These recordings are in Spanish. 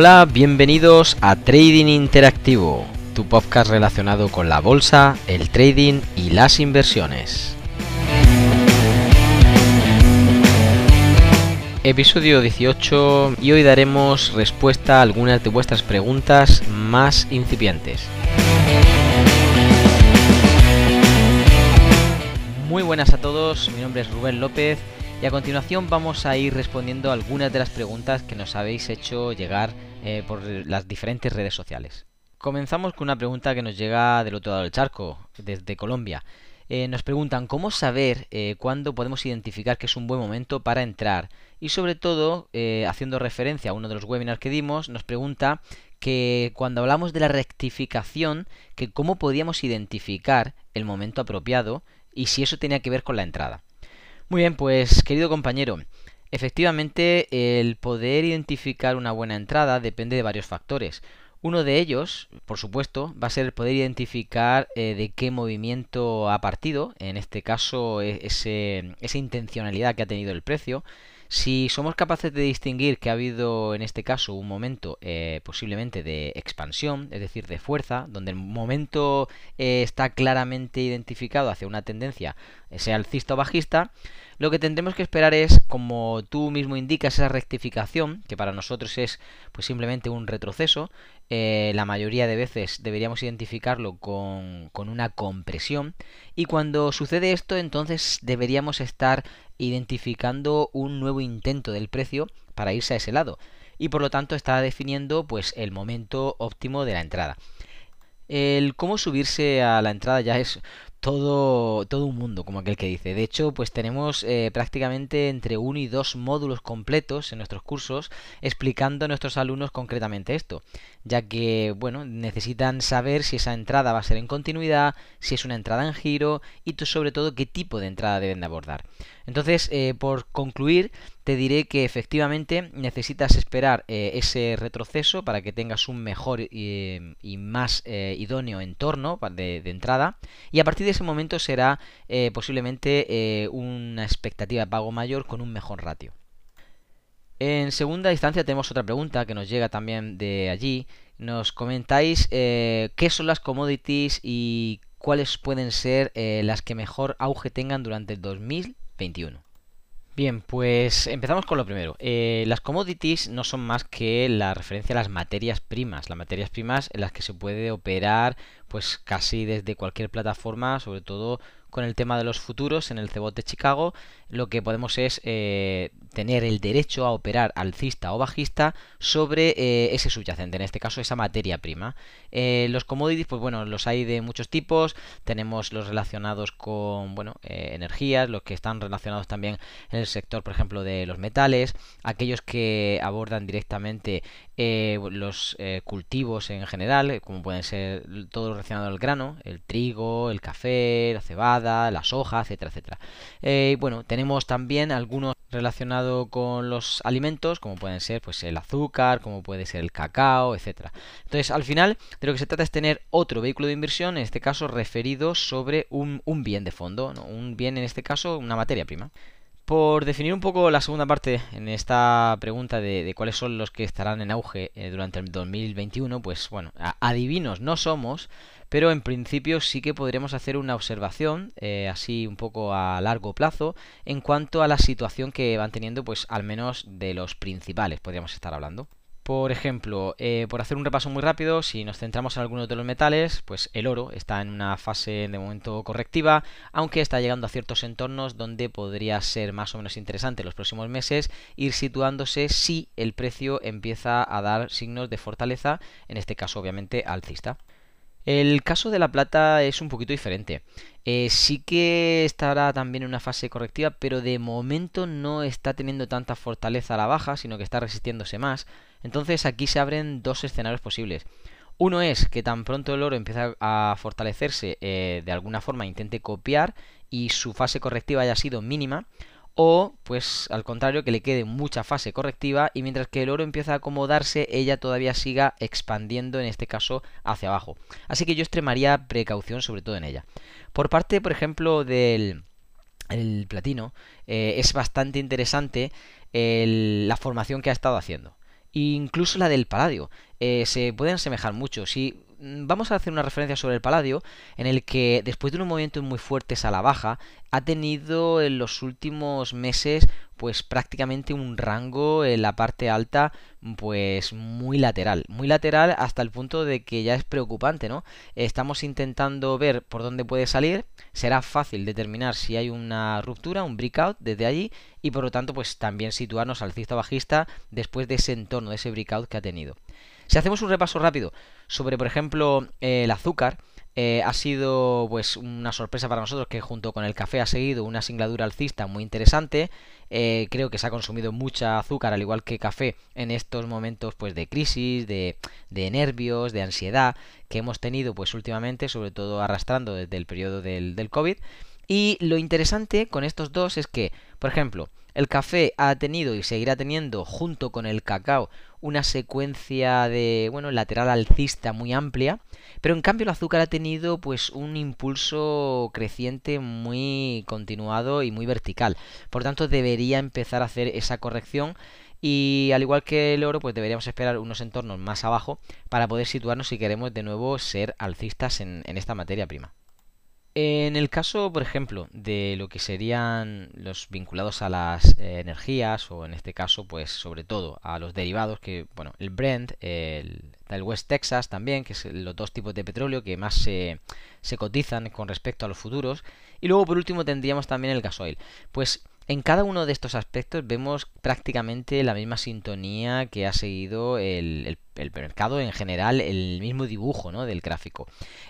Hola, bienvenidos a Trading Interactivo, tu podcast relacionado con la bolsa, el trading y las inversiones. Episodio 18 y hoy daremos respuesta a algunas de vuestras preguntas más incipientes. Muy buenas a todos, mi nombre es Rubén López y a continuación vamos a ir respondiendo algunas de las preguntas que nos habéis hecho llegar eh, por las diferentes redes sociales. Comenzamos con una pregunta que nos llega del otro lado del charco, desde Colombia. Eh, nos preguntan cómo saber eh, cuándo podemos identificar que es un buen momento para entrar y sobre todo, haciendo referencia a uno de los webinars que dimos, nos pregunta que cuando hablamos de la rectificación, que cómo podíamos identificar el momento apropiado y si eso tenía que ver con la entrada. Muy bien, pues querido compañero, efectivamente el poder identificar una buena entrada depende de varios factores. Uno de ellos, por supuesto, va a ser el poder identificar eh, de qué movimiento ha partido, en este caso e, ese, esa intencionalidad que ha tenido el precio. Si somos capaces de distinguir que ha habido en este caso un momento eh, posiblemente de expansión, es decir, de fuerza, donde el momento eh, está claramente identificado hacia una tendencia, sea alcista o bajista, lo que tendremos que esperar es, como tú mismo indicas, esa rectificación, que para nosotros es pues simplemente un retroceso. Eh, la mayoría de veces deberíamos identificarlo con, con una compresión. Y cuando sucede esto, entonces deberíamos estar identificando un nuevo intento del precio para irse a ese lado. Y por lo tanto está definiendo pues el momento óptimo de la entrada. El cómo subirse a la entrada ya es todo, todo un mundo, como aquel que dice. De hecho, pues tenemos eh, prácticamente entre uno y dos módulos completos en nuestros cursos explicando a nuestros alumnos concretamente esto, ya que, bueno, necesitan saber si esa entrada va a ser en continuidad, si es una entrada en giro y sobre todo qué tipo de entrada deben de abordar. Entonces, eh, por concluir, te diré que efectivamente necesitas esperar eh, ese retroceso para que tengas un mejor y, más idóneo entorno de, de entrada y a partir ese momento será eh, posiblemente eh, una expectativa de pago mayor con un mejor ratio. En segunda instancia tenemos otra pregunta que nos llega también de allí. Nos comentáis eh, qué son las commodities y cuáles pueden ser las que mejor auge tengan durante el 2021. Bien, pues empezamos con lo primero. las commodities no son más que la referencia a las materias primas. Las materias primas en las que se puede operar pues casi desde cualquier plataforma, sobre todo con el tema de los futuros en el CBOT de Chicago, lo que podemos es eh, tener el derecho a operar alcista o bajista sobre eh, ese subyacente, en este caso esa materia prima. Eh, los commodities, pues bueno, los hay de muchos tipos, tenemos los relacionados con, bueno, energías, los que están relacionados también en el sector, por ejemplo, de los metales, aquellos que abordan directamente los cultivos en general, como pueden ser todo relacionado al grano, el trigo, el café, la cebada, las hojas, etcétera, etcétera. Eh, bueno, tenemos también algunos relacionados con los alimentos, como pueden ser pues el azúcar, como puede ser el cacao, etcétera. Entonces, al final, de lo que se trata es tener otro vehículo de inversión, en este caso referido sobre un, bien de fondo, un bien en este caso, una materia prima. Por definir un poco la segunda parte en esta pregunta de, cuáles son los que estarán en auge eh, durante el 2021, pues bueno, adivinos no somos, pero en principio sí que podríamos hacer una observación, eh, así un poco a largo plazo, en cuanto a la situación que van teniendo, pues al menos de los principales, podríamos estar hablando. Por ejemplo, eh, por hacer un repaso muy rápido, si nos centramos en algunos de los metales, pues el oro está en una fase de momento correctiva, aunque está llegando a ciertos entornos donde podría ser más o menos interesante en los próximos meses ir situándose si el precio empieza a dar signos de fortaleza, en este caso obviamente alcista. El caso de la plata es un poquito diferente. Eh, sí que estará también en una fase correctiva, pero de momento no está teniendo tanta fortaleza a la baja, sino que está resistiéndose más. Entonces aquí se abren dos escenarios posibles. Uno es que tan pronto el oro empieza a fortalecerse, eh, de alguna forma intente copiar y su fase correctiva haya sido mínima o pues al contrario que le quede mucha fase correctiva y mientras que el oro empieza a acomodarse ella todavía siga expandiendo en este caso hacia abajo así que yo extremaría precaución sobre todo en ella por parte por ejemplo del platino eh, es bastante interesante la formación que ha estado haciendo incluso la del paladio. Eh, se pueden asemejar mucho. Si vamos a hacer una referencia sobre el paladio, en el que después de unos movimientos muy fuertes a la baja, ha tenido en los últimos meses pues prácticamente un rango en la parte alta pues muy lateral, muy lateral hasta el punto de que ya es preocupante, ¿no? Estamos intentando ver por dónde puede salir, será fácil determinar si hay una ruptura, un breakout desde allí y por lo tanto pues también situarnos alcista bajista después de ese entorno, de ese breakout que ha tenido. Si hacemos un repaso rápido sobre por ejemplo el azúcar, eh, ha sido pues una sorpresa para nosotros que junto con el café ha seguido una singladura alcista muy interesante. Eh, creo que se ha consumido mucha azúcar, al igual que café, en estos momentos pues de crisis, de, de nervios, de ansiedad que hemos tenido pues últimamente, sobre todo arrastrando desde el periodo del COVID. Y lo interesante con estos dos es que, por ejemplo, el café ha tenido y seguirá teniendo junto con el cacao una secuencia de, bueno, lateral alcista muy amplia, pero en cambio el azúcar ha tenido pues un impulso creciente muy continuado y muy vertical. Por tanto, debería empezar a hacer esa corrección y al igual que el oro, pues deberíamos esperar unos entornos más abajo para poder situarnos si queremos de nuevo ser alcistas en esta materia prima. En el caso, por ejemplo, de lo que serían los vinculados a las eh, energías, o en este caso, pues sobre todo a los derivados, que, bueno, el Brent, el, West Texas también, que son los dos tipos de petróleo que más se, se cotizan con respecto a los futuros. Y luego, por último, tendríamos también el gasoil. Pues en cada uno de estos aspectos vemos prácticamente la misma sintonía que ha seguido el, mercado en general, el mismo dibujo ¿no? del gráfico.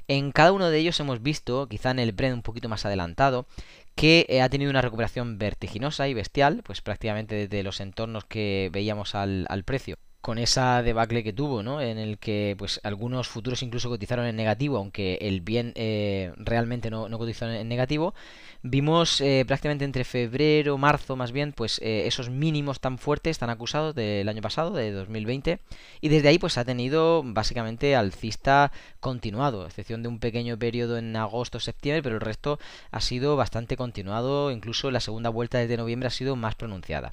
En cada uno de ellos hemos visto, quizá en el Brent un poquito más adelantado, que eh, ha tenido una recuperación vertiginosa y bestial, pues prácticamente desde los entornos que veíamos al, al precio con esa debacle que tuvo, ¿no? En el que pues algunos futuros incluso cotizaron en negativo, aunque el bien eh, realmente no, no, cotizó en negativo. Vimos eh, prácticamente entre febrero, marzo más bien, pues eh, esos mínimos tan fuertes, tan acusados del año pasado, de 2020, y desde ahí pues ha tenido básicamente alcista continuado, excepción de un pequeño periodo en agosto-septiembre, pero el resto ha sido bastante continuado, incluso la segunda vuelta desde noviembre ha sido más pronunciada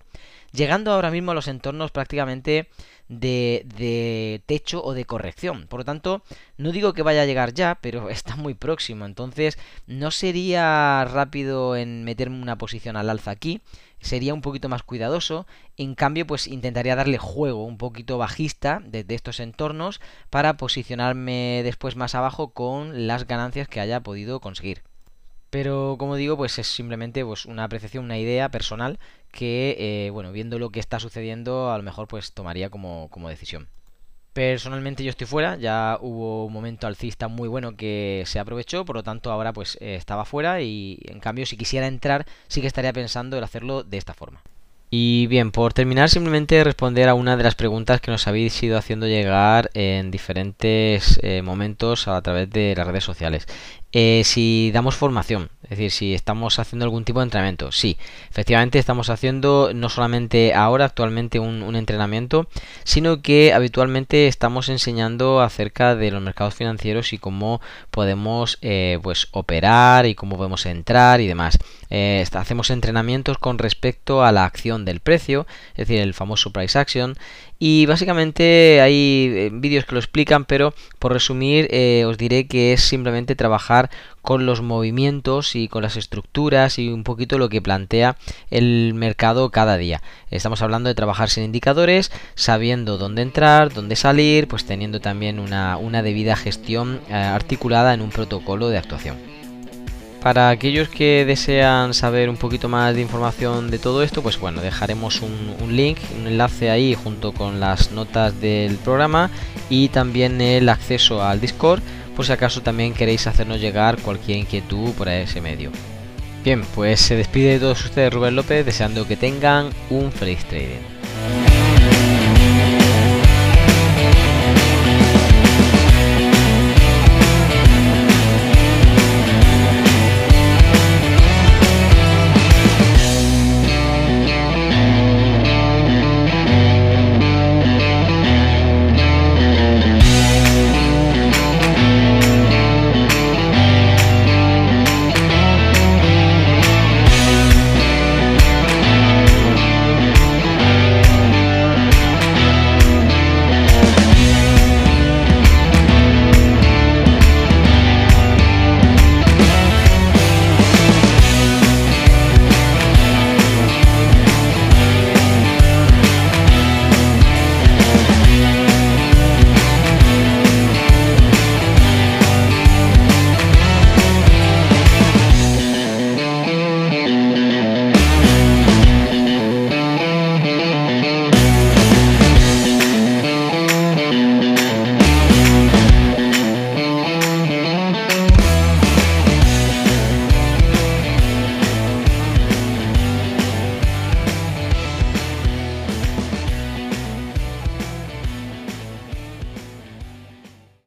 llegando ahora mismo a los entornos prácticamente de, techo o de corrección. Por lo tanto, no digo que vaya a llegar ya, pero está muy próximo. Entonces, no sería rápido en meterme una posición al alza aquí. Sería un poquito más cuidadoso. En cambio, pues intentaría darle juego un poquito bajista desde estos entornos para posicionarme después más abajo con las ganancias que haya podido conseguir. Pero como digo, pues es simplemente pues, una apreciación, una idea personal que, eh, bueno, viendo lo que está sucediendo, a lo mejor pues tomaría como, como decisión. Personalmente yo estoy fuera, ya hubo un momento alcista muy bueno que se aprovechó, por lo tanto ahora pues eh, estaba fuera y en cambio si quisiera entrar sí que estaría pensando en hacerlo de esta forma. Y bien, por terminar, simplemente responder a una de las preguntas que nos habéis ido haciendo llegar en diferentes eh, momentos a través de las redes sociales. Eh, si damos formación, es decir, si estamos haciendo algún tipo de entrenamiento, sí, efectivamente estamos haciendo no solamente ahora, actualmente un, entrenamiento, sino que habitualmente estamos enseñando acerca de los mercados financieros y cómo podemos eh, pues operar y cómo podemos entrar y demás. Eh, hacemos entrenamientos con respecto a la acción del precio, es decir, el famoso price action, y básicamente hay vídeos que lo explican, pero por resumir os diré que es simplemente trabajar con los movimientos y con las estructuras y un poquito lo que plantea el mercado cada día. Estamos hablando de trabajar sin indicadores, sabiendo dónde entrar, dónde salir, pues teniendo también una, una debida gestión eh, articulada en un protocolo de actuación. Para aquellos que desean saber un poquito más de información de todo esto, pues bueno, dejaremos un, link, un enlace ahí junto con las notas del programa y también el acceso al Discord, por si acaso también queréis hacernos llegar cualquier inquietud por ese medio. Bien, pues se despide de todos ustedes Rubén López, deseando que tengan un feliz trading.